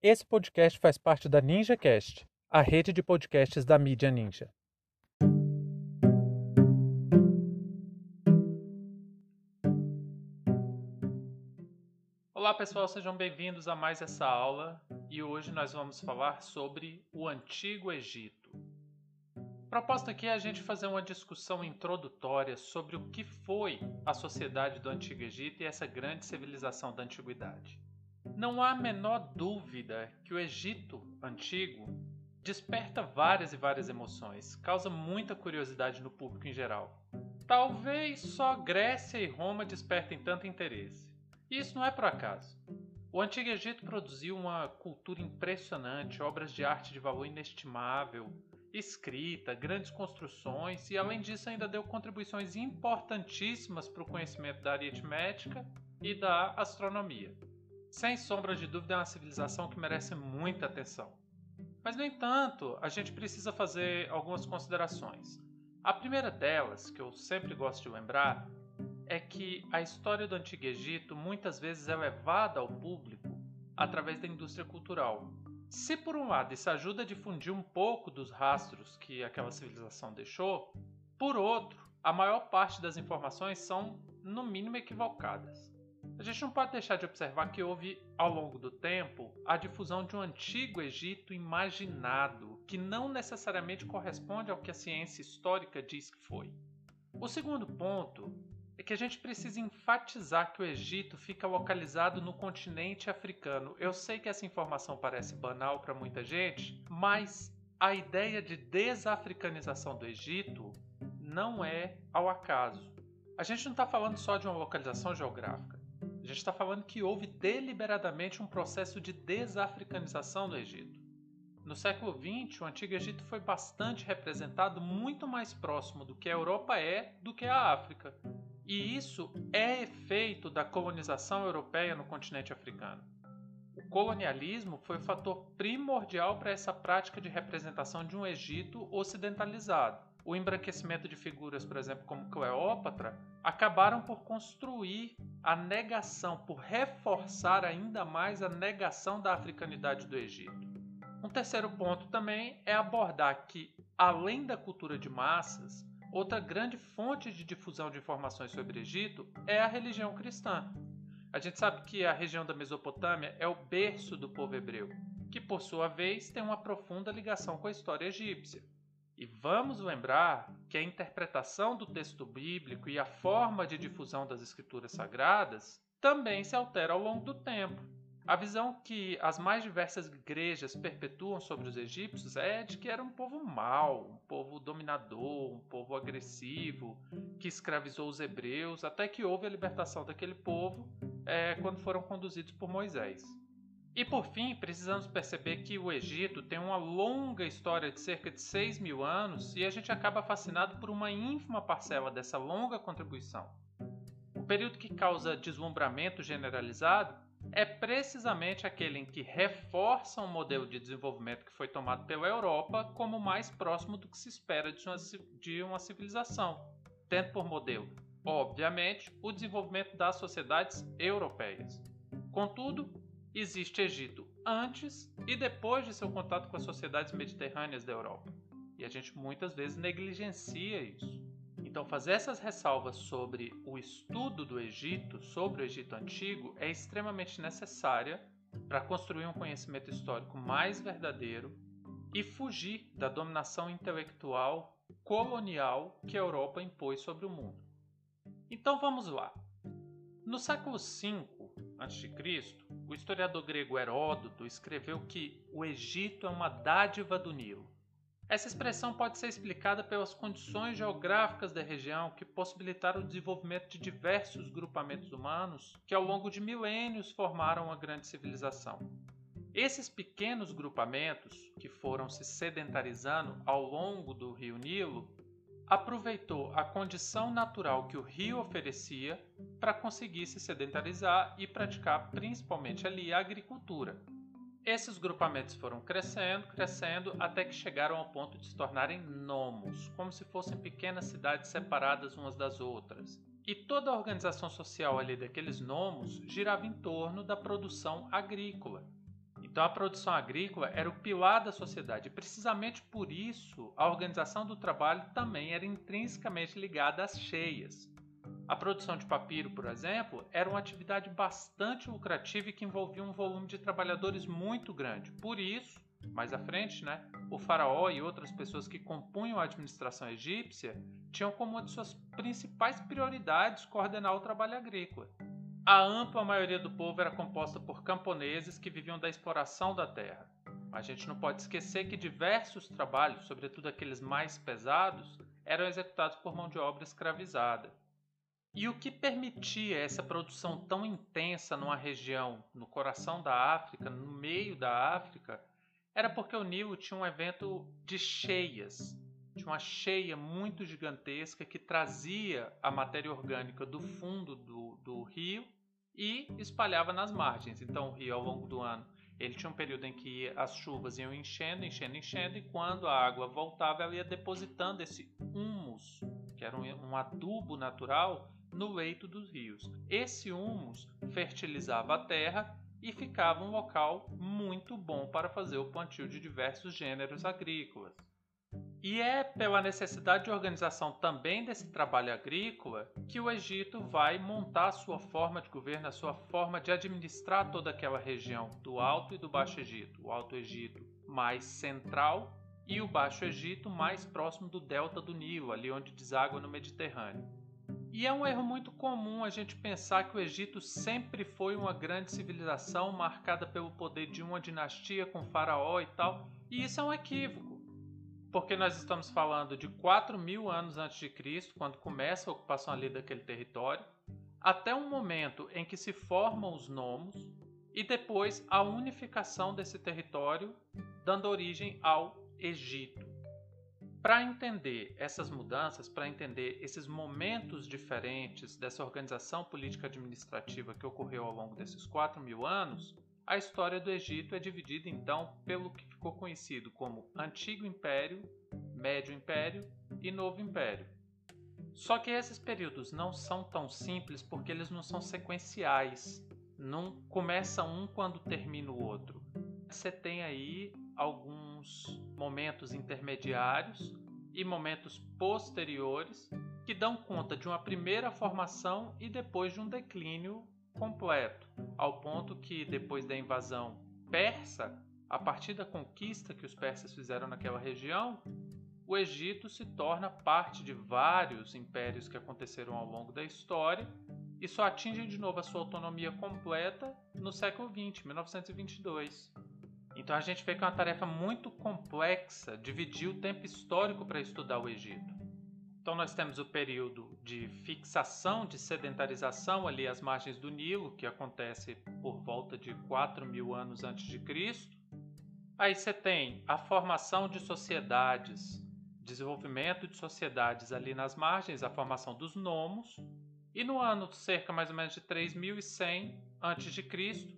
Esse podcast faz parte da NinjaCast, a rede de podcasts da mídia Ninja. Olá pessoal, sejam bem-vindos a mais essa aula e hoje nós vamos falar sobre o Antigo Egito. Proposta aqui é a gente fazer uma discussão introdutória sobre o que foi a sociedade do Antigo Egito e essa grande civilização da antiguidade. Não há a menor dúvida que o Egito antigo desperta várias e várias emoções, causa muita curiosidade no público em geral. Talvez só Grécia e Roma despertem tanto interesse. E isso não é por acaso. O Antigo Egito produziu uma cultura impressionante, obras de arte de valor inestimável, escrita, grandes construções e, além disso, ainda deu contribuições importantíssimas para o conhecimento da aritmética e da astronomia. Sem sombra de dúvida, é uma civilização que merece muita atenção. Mas, no entanto, a gente precisa fazer algumas considerações. A primeira delas, que eu sempre gosto de lembrar, é que a história do Antigo Egito muitas vezes é levada ao público através da indústria cultural. Se, por um lado, isso ajuda a difundir um pouco dos rastros que aquela civilização deixou, por outro, a maior parte das informações são, no mínimo, equivocadas. A gente não pode deixar de observar que houve, ao longo do tempo, a difusão de um antigo Egito imaginado, que não necessariamente corresponde ao que a ciência histórica diz que foi. O segundo ponto é que a gente precisa enfatizar que o Egito fica localizado no continente africano. Eu sei que essa informação parece banal para muita gente, mas a ideia de desafricanização do Egito não é ao acaso. A gente não está falando só de uma localização geográfica gente está falando que houve deliberadamente um processo de desafricanização do Egito. No século XX, o Antigo Egito foi bastante representado muito mais próximo do que a Europa é do que a África. E isso é efeito da colonização europeia no continente africano. O colonialismo foi o fator primordial para essa prática de representação de um Egito ocidentalizado o embranquecimento de figuras, por exemplo, como Cleópatra, acabaram por construir a negação, por reforçar ainda mais a negação da africanidade do Egito. Um terceiro ponto também é abordar que, além da cultura de massas, outra grande fonte de difusão de informações sobre o Egito é a religião cristã. A gente sabe que a região da Mesopotâmia é o berço do povo hebreu, que por sua vez tem uma profunda ligação com a história egípcia. E vamos lembrar que a interpretação do texto bíblico e a forma de difusão das escrituras sagradas também se altera ao longo do tempo. A visão que as mais diversas igrejas perpetuam sobre os egípcios é de que era um povo mau, um povo dominador, um povo agressivo, que escravizou os hebreus, até que houve a libertação daquele povo é, quando foram conduzidos por Moisés. E por fim, precisamos perceber que o Egito tem uma longa história de cerca de 6 mil anos e a gente acaba fascinado por uma ínfima parcela dessa longa contribuição. O período que causa deslumbramento generalizado é precisamente aquele em que reforça um modelo de desenvolvimento que foi tomado pela Europa como mais próximo do que se espera de uma, civilização, tendo por modelo, obviamente, o desenvolvimento das sociedades europeias. Contudo, existe Egito antes e depois de seu contato com as sociedades mediterrâneas da Europa. E a gente muitas vezes negligencia isso. Então, fazer essas ressalvas sobre o estudo do Egito, sobre o Egito antigo, é extremamente necessária para construir um conhecimento histórico mais verdadeiro e fugir da dominação intelectual colonial que a Europa impôs sobre o mundo. Então vamos lá. No século V a.C., o historiador grego Heródoto escreveu que o Egito é uma dádiva do Nilo. Essa expressão pode ser explicada pelas condições geográficas da região que possibilitaram o desenvolvimento de diversos grupamentos humanos que, ao longo de milênios, formaram uma grande civilização. Esses pequenos grupamentos, que foram se sedentarizando ao longo do rio Nilo, aproveitou a condição natural que o rio oferecia para conseguir se sedentarizar e praticar principalmente ali a agricultura. Esses grupamentos foram crescendo, crescendo, até que chegaram ao ponto de se tornarem nomos, como se fossem pequenas cidades separadas umas das outras. E toda a organização social ali daqueles nomos girava em torno da produção agrícola. Então a produção agrícola era o pilar da sociedade e precisamente por isso a organização do trabalho também era intrinsecamente ligada às cheias. A produção de papiro, por exemplo, era uma atividade bastante lucrativa e que envolvia um volume de trabalhadores muito grande. Por isso, mais à frente, né, o faraó e outras pessoas que compunham a administração egípcia tinham como uma de suas principais prioridades coordenar o trabalho agrícola. A ampla maioria do povo era composta por camponeses que viviam da exploração da terra. A gente não pode esquecer que diversos trabalhos, sobretudo aqueles mais pesados, eram executados por mão de obra escravizada. E o que permitia essa produção tão intensa numa região, no coração da África, no meio da África, era porque o Nilo tinha um evento de cheias. Tinha uma cheia muito gigantesca que trazia a matéria orgânica do fundo do, do rio e espalhava nas margens. Então, o rio, ao longo do ano, ele tinha um período em que as chuvas iam enchendo, enchendo, enchendo, e quando a água voltava, ela ia depositando esse humus, que era um, um adubo natural, no leito dos rios. Esse humus fertilizava a terra e ficava um local muito bom para fazer o plantio de diversos gêneros agrícolas. E é pela necessidade de organização também desse trabalho agrícola que o Egito vai montar a sua forma de governo, a sua forma de administrar toda aquela região do Alto e do Baixo Egito. O Alto Egito mais central e o Baixo Egito mais próximo do delta do Nilo, ali onde deságua no Mediterrâneo. E é um erro muito comum a gente pensar que o Egito sempre foi uma grande civilização marcada pelo poder de uma dinastia com faraó e tal, e isso é um equívoco. Porque nós estamos falando de 4 mil anos antes de Cristo, quando começa a ocupação ali daquele território, até um momento em que se formam os nomos, e depois a unificação desse território, dando origem ao Egito. Para entender essas mudanças, para entender esses momentos diferentes dessa organização política administrativa que ocorreu ao longo desses 4 mil anos, a história do Egito é dividida então pelo que ficou conhecido como Antigo Império, Médio Império e Novo Império. Só que esses períodos não são tão simples porque eles não são sequenciais. Não começa um quando termina o outro. Você tem aí alguns momentos intermediários e momentos posteriores que dão conta de uma primeira formação e depois de um declínio completo, ao ponto que depois da invasão persa, a partir da conquista que os persas fizeram naquela região, o Egito se torna parte de vários impérios que aconteceram ao longo da história e só atingem de novo a sua autonomia completa no século XX, 1922. Então a gente vê que é uma tarefa muito complexa dividir o tempo histórico para estudar o Egito. Então nós temos o período de fixação, de sedentarização ali às margens do Nilo, que acontece por volta de 4 mil anos antes de Cristo. Aí você tem a formação de sociedades, desenvolvimento de sociedades ali nas margens, a formação dos nomos. E no ano cerca mais ou menos de 3100 a.C.,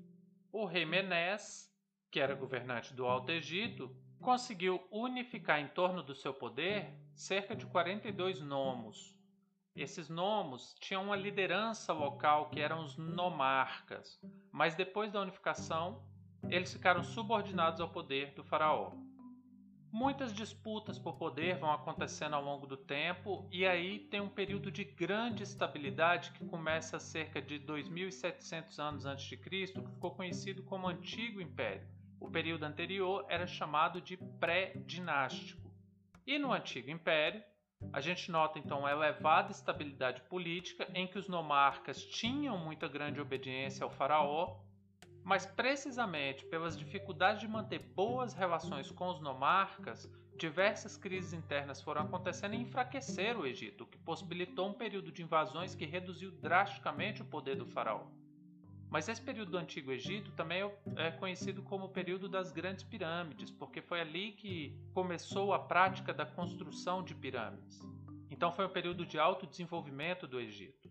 o rei Menés que era governante do Alto Egito, conseguiu unificar em torno do seu poder cerca de 42 nomos. Esses nomos tinham uma liderança local que eram os nomarcas, mas depois da unificação, eles ficaram subordinados ao poder do faraó. Muitas disputas por poder vão acontecendo ao longo do tempo, e aí tem um período de grande estabilidade que começa cerca de 2700 anos antes de Cristo, que ficou conhecido como Antigo Império o período anterior era chamado de pré-dinástico. E no Antigo Império, a gente nota então uma elevada estabilidade política em que os nomarcas tinham muita grande obediência ao faraó, mas precisamente pelas dificuldades de manter boas relações com os nomarcas, diversas crises internas foram acontecendo e enfraqueceram o Egito, o que possibilitou um período de invasões que reduziu drasticamente o poder do faraó. Mas esse período do Antigo Egito também é conhecido como o período das grandes pirâmides, porque foi ali que começou a prática da construção de pirâmides. Então foi um período de alto desenvolvimento do Egito.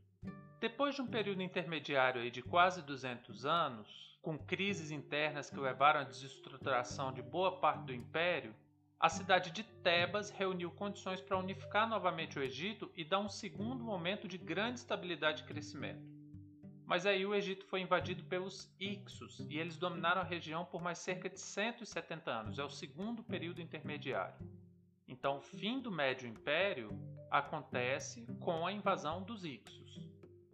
Depois de um período intermediário de quase 200 anos, com crises internas que levaram à desestruturação de boa parte do império, a cidade de Tebas reuniu condições para unificar novamente o Egito e dar um segundo momento de grande estabilidade e crescimento. Mas aí o Egito foi invadido pelos Ixos e eles dominaram a região por mais cerca de 170 anos. É o segundo período intermediário. Então, o fim do Médio Império acontece com a invasão dos Ixos.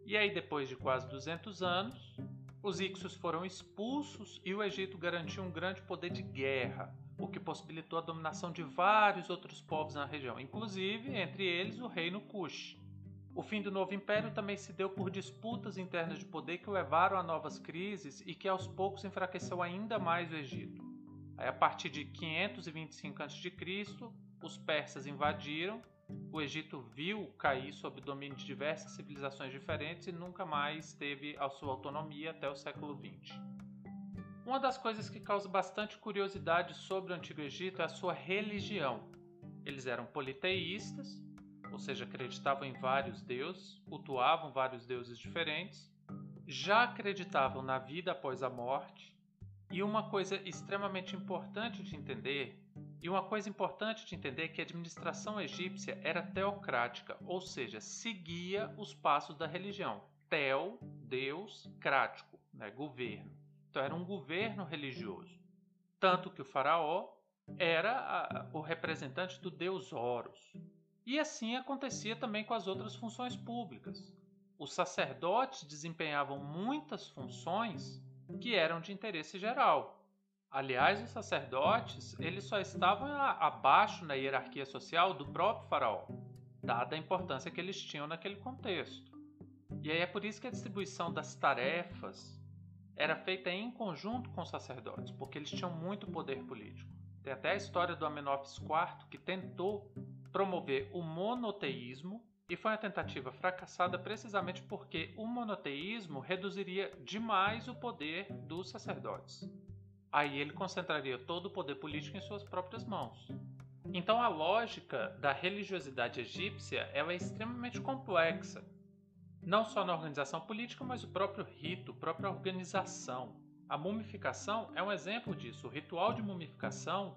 E aí, depois de quase 200 anos, os Ixos foram expulsos e o Egito garantiu um grande poder de guerra, o que possibilitou a dominação de vários outros povos na região, inclusive entre eles o reino Kush. O fim do novo império também se deu por disputas internas de poder que levaram a novas crises e que aos poucos enfraqueceu ainda mais o Egito. Aí, a partir de 525 a.C., os persas invadiram, o Egito viu cair sob o domínio de diversas civilizações diferentes e nunca mais teve a sua autonomia até o século XX. Uma das coisas que causa bastante curiosidade sobre o Antigo Egito é a sua religião. Eles eram politeístas, ou seja, acreditavam em vários deuses, cultuavam vários deuses diferentes, já acreditavam na vida após a morte, e uma coisa extremamente importante de entender, e uma coisa importante de entender é que a administração egípcia era teocrática, ou seja, seguia os passos da religião. Teo, Deus, crático, né, governo. Então era um governo religioso. Tanto que o faraó era a, o representante do deus Horus. E assim acontecia também com as outras funções públicas. Os sacerdotes desempenhavam muitas funções que eram de interesse geral. Aliás, os sacerdotes eles só estavam abaixo na hierarquia social do próprio faraó, dada a importância que eles tinham naquele contexto. E aí é por isso que a distribuição das tarefas era feita em conjunto com os sacerdotes, porque eles tinham muito poder político. Tem até a história do Amenófis IV que tentou promover o monoteísmo e foi uma tentativa fracassada precisamente porque o monoteísmo reduziria demais o poder dos sacerdotes. Aí ele concentraria todo o poder político em suas próprias mãos. Então a lógica da religiosidade egípcia ela é extremamente complexa, não só na organização política, mas o próprio rito, a própria organização. A mumificação é um exemplo disso. O ritual de mumificação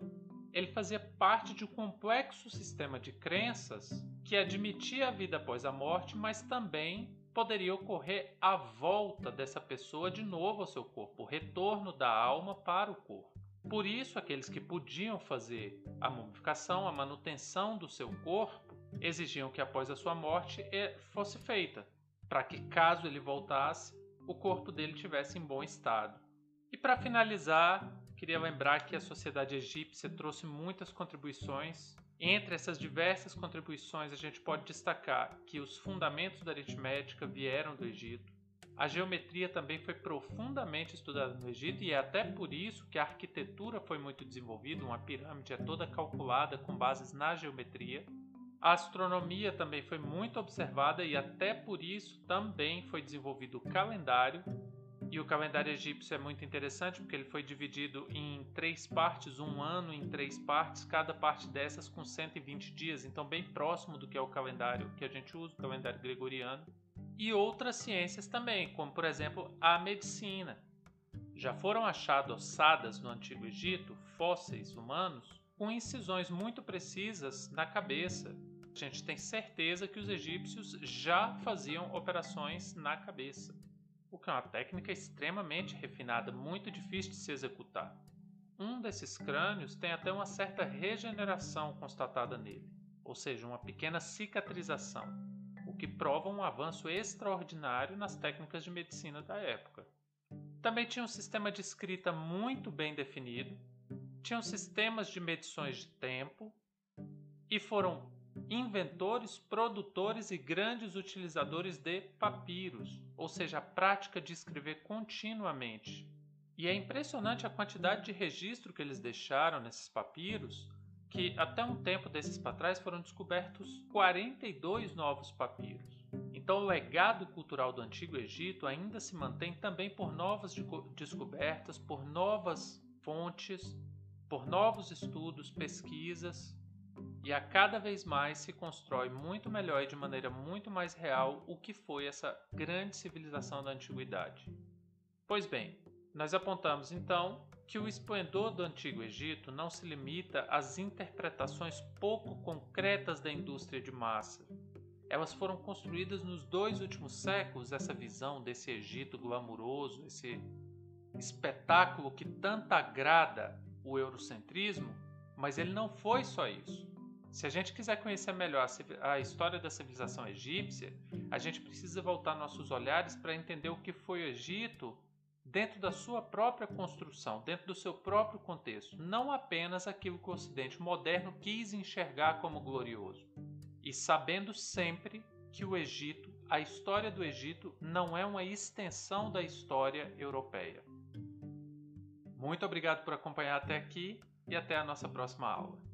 ele fazia parte de um complexo sistema de crenças que admitia a vida após a morte, mas também poderia ocorrer a volta dessa pessoa de novo ao seu corpo, o retorno da alma para o corpo. Por isso, aqueles que podiam fazer a mumificação, a manutenção do seu corpo, exigiam que após a sua morte eh, fosse feita, para que caso ele voltasse, o corpo dele tivesse em bom estado. E para finalizar, queria lembrar que a sociedade egípcia trouxe muitas contribuições. Entre essas diversas contribuições, a gente pode destacar que os fundamentos da aritmética vieram do Egito. A geometria também foi profundamente estudada no Egito e é até por isso que a arquitetura foi muito desenvolvida. Uma pirâmide é toda calculada com bases na geometria. A astronomia também foi muito observada e até por isso também foi desenvolvido o calendário, e o calendário egípcio é muito interessante porque ele foi dividido em três partes, um ano em três partes, cada parte dessas com 120 dias, então bem próximo do que é o calendário que a gente usa, o calendário gregoriano. E outras ciências também, como por exemplo a medicina. Já foram achadas ossadas no Antigo Egito, fósseis humanos, com incisões muito precisas na cabeça. A gente tem certeza que os egípcios já faziam operações na cabeça o que é uma técnica extremamente refinada, muito difícil de se executar. Um desses crânios tem até uma certa regeneração constatada nele, ou seja, uma pequena cicatrização, o que prova um avanço extraordinário nas técnicas de medicina da época. Também tinha um sistema de escrita muito bem definido, tinham sistemas de medições de tempo e foram inventores, produtores e grandes utilizadores de papiros, ou seja, a prática de escrever continuamente. E é impressionante a quantidade de registro que eles deixaram nesses papiros, que até um tempo desses para trás foram descobertos 42 novos papiros. Então, o legado cultural do Antigo Egito ainda se mantém também por novas descobertas, por novas fontes, por novos estudos, pesquisas e a cada vez mais se constrói muito melhor e de maneira muito mais real o que foi essa grande civilização da antiguidade. Pois bem, nós apontamos então que o esplendor do Antigo Egito não se limita às interpretações pouco concretas da indústria de massa. elas foram construídas nos dois últimos séculos, essa visão desse Egito glamuroso, esse espetáculo que tanto agrada o eurocentrismo, mas ele não foi só isso. Se a gente quiser conhecer melhor a história da civilização egípcia, a gente precisa voltar nossos olhares para entender o que foi o Egito dentro da sua própria construção, dentro do seu próprio contexto, não apenas aquilo que o Ocidente moderno quis enxergar como glorioso. E sabendo sempre que o Egito, a história do Egito, não é uma extensão da história europeia. Muito obrigado por acompanhar até aqui e até a nossa próxima aula.